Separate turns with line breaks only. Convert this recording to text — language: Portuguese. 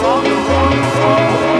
fogo, fogo, fogo.